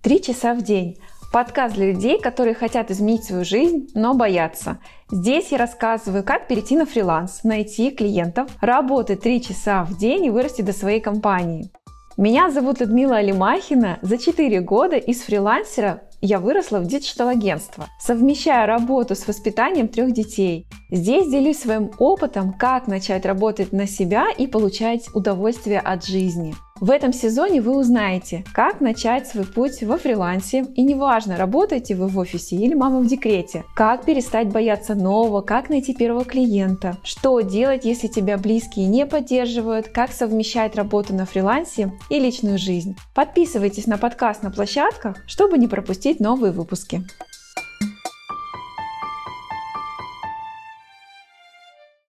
Три часа в день. Подкаст для людей, которые хотят изменить свою жизнь, но боятся. Здесь я рассказываю, как перейти на фриланс, найти клиентов, работать три часа в день и вырасти до своей компании. Меня зовут Людмила Алимахина. За 4 года из фрилансера я выросла в digital-агентство, совмещая работу с воспитанием трех детей. Здесь делюсь своим опытом, как начать работать на себя и получать удовольствие от жизни. В этом сезоне вы узнаете, как начать свой путь во фрилансе, и неважно, работаете вы в офисе или мама в декрете, как перестать бояться нового, как найти первого клиента, что делать, если тебя близкие не поддерживают, как совмещать работу на фрилансе и личную жизнь. Подписывайтесь на подкаст на площадках, чтобы не пропустить новые выпуски.